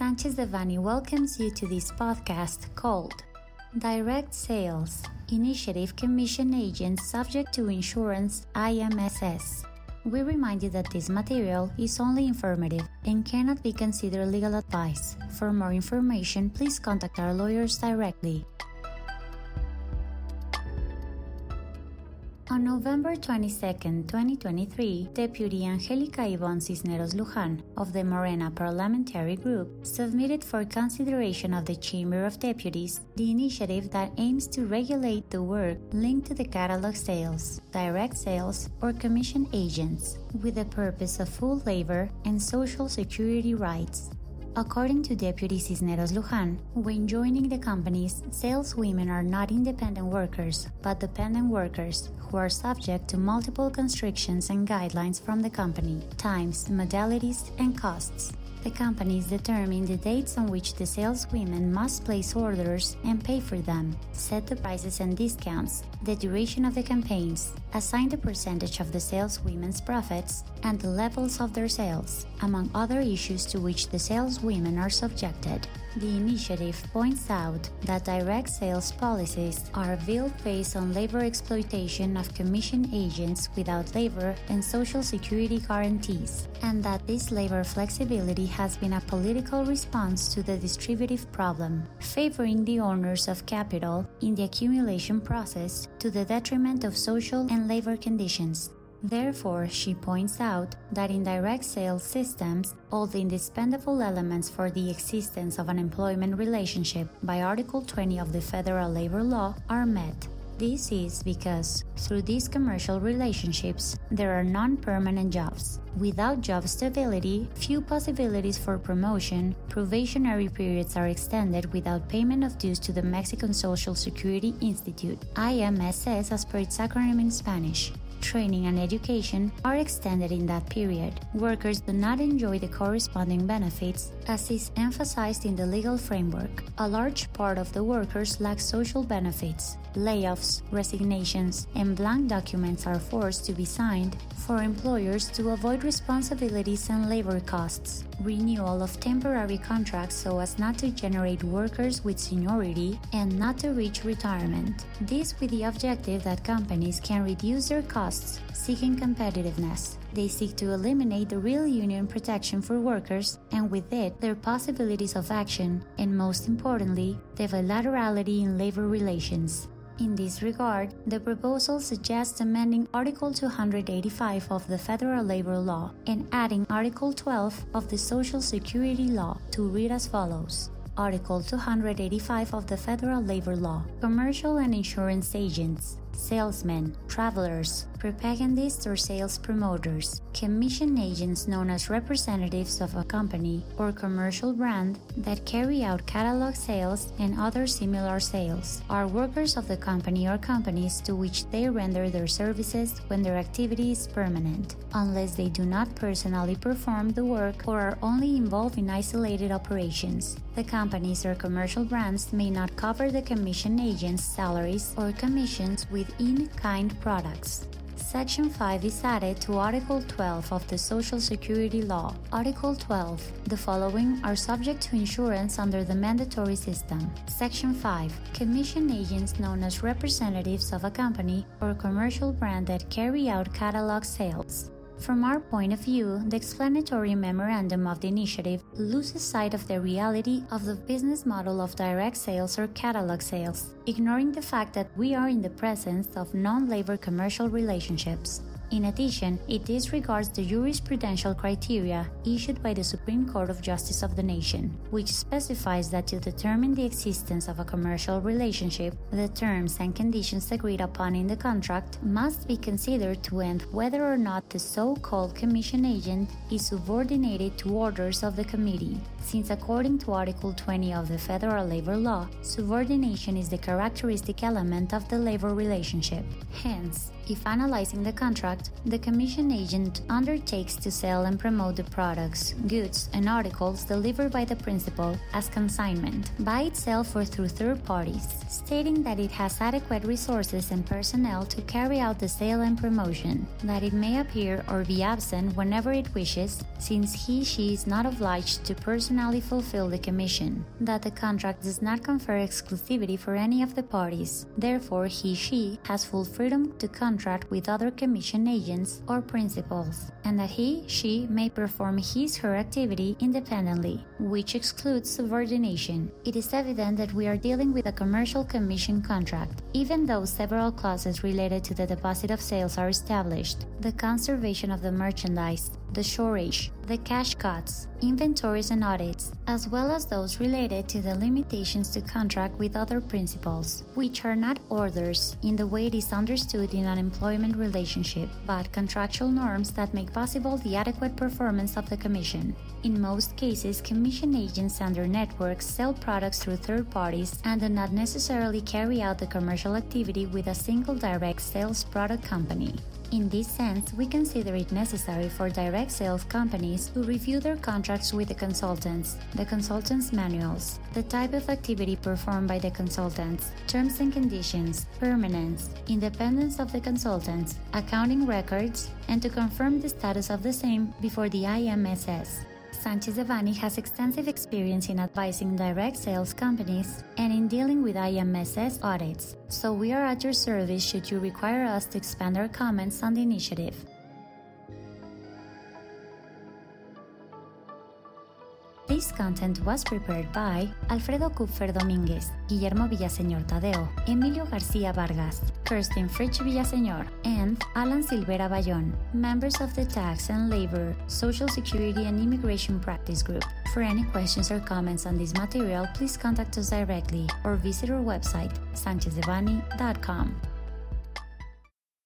Sanchez Devanny welcomes you to this podcast called Direct Sales Initiative Commission Agents Subject to Insurance IMSS. We remind you that this material is only informative and cannot be considered legal advice. For more information, please contact our lawyers directly. On November 22, 2023, Deputy Angelica Ivonne Cisneros Luján of the Morena Parliamentary Group submitted for consideration of the Chamber of Deputies the initiative that aims to regulate the work linked to the catalog sales, direct sales, or commission agents, with the purpose of full labor and social security rights. According to Deputy Cisneros Luján, when joining the companies, saleswomen are not independent workers, but dependent workers who are subject to multiple constrictions and guidelines from the company, times, modalities, and costs. The companies determine the dates on which the saleswomen must place orders and pay for them, set the prices and discounts, the duration of the campaigns, assign the percentage of the saleswomen's profits, and the levels of their sales, among other issues to which the saleswomen are subjected. The initiative points out that direct sales policies are built based on labor exploitation of commission agents without labor and social security guarantees, and that this labor flexibility has been a political response to the distributive problem, favoring the owners of capital in the accumulation process to the detriment of social and labor conditions. Therefore, she points out that in direct sales systems, all the indispensable elements for the existence of an employment relationship by Article 20 of the Federal Labor Law are met. This is because, through these commercial relationships, there are non permanent jobs. Without job stability, few possibilities for promotion, probationary periods are extended without payment of dues to the Mexican Social Security Institute, IMSS as per its acronym in Spanish training, and education are extended in that period. Workers do not enjoy the corresponding benefits, as is emphasized in the legal framework. A large part of the workers lack social benefits. Layoffs, resignations, and blank documents are forced to be signed for employers to avoid responsibilities and labor costs. Renewal of temporary contracts so as not to generate workers with seniority and not to reach retirement. This with the objective that companies can reduce their costs, seeking competitiveness. They seek to eliminate the real union protection for workers and with it their possibilities of action and most importantly, the bilaterality in labor relations. In this regard, the proposal suggests amending Article 285 of the Federal Labor Law and adding Article 12 of the Social Security Law to read as follows. Article 285 of the Federal Labor Law Commercial and insurance agents, salesmen, travelers, propagandists or sales promoters, commission agents known as representatives of a company or commercial brand that carry out catalog sales and other similar sales, are workers of the company or companies to which they render their services when their activity is permanent, unless they do not personally perform the work or are only involved in isolated operations. The companies or commercial brands may not cover the commission agent's salaries or commissions with in kind products. Section 5 is added to Article 12 of the Social Security Law. Article 12. The following are subject to insurance under the mandatory system. Section 5. Commission agents known as representatives of a company or commercial brand that carry out catalog sales. From our point of view, the explanatory memorandum of the initiative loses sight of the reality of the business model of direct sales or catalog sales, ignoring the fact that we are in the presence of non labor commercial relationships. In addition, it disregards the jurisprudential criteria issued by the Supreme Court of Justice of the nation, which specifies that to determine the existence of a commercial relationship, the terms and conditions agreed upon in the contract must be considered to end whether or not the so called commission agent is subordinated to orders of the committee, since according to Article 20 of the Federal Labor Law, subordination is the characteristic element of the labor relationship. Hence, If analyzing the contract, the commission agent undertakes to sell and promote the products, goods, and articles delivered by the principal as consignment by itself or through third parties, stating that it has adequate resources and personnel to carry out the sale and promotion, that it may appear or be absent whenever it wishes, since he she is not obliged to personally fulfill the commission, that the contract does not confer exclusivity for any of the parties, therefore he she has full freedom to contract with other commission agents or principals, and that he she may perform his her activity independently, which excludes subordination. It is evident that we are dealing with a commercial commission contract, even though several clauses related to the deposit of sales are established. The conservation of the merchandise, the shortage, the cash cuts, inventories and audits, as well as those related to the limitations to contract with other principals, which are not orders in the way it is understood in an employment relationship, but contractual norms that make possible the adequate performance of the commission. In most cases, commission agents and their networks sell products through third parties and do not necessarily carry out the commercial activity with a single direct sales product company. In this sense, we consider it necessary for direct sales companies to review their contracts with the consultants, the consultants' manuals, the type of activity performed by the consultants, terms and conditions, permanence, independence of the consultants, accounting records, and to confirm the status of the same before the IMSS. Sanchez Devanny has extensive experience in advising direct sales companies and in dealing with IMSS audits, so we are at your service should you require us to expand our comments on the initiative. This content was prepared by Alfredo Kupfer Dominguez, Guillermo Villaseñor Tadeo, Emilio García Vargas, Kirsten Fritsch Villaseñor, and Alan Silvera Bayón, members of the Tax and Labor, Social Security and Immigration Practice Group. For any questions or comments on this material, please contact us directly or visit our website, sanchezdevanny.com.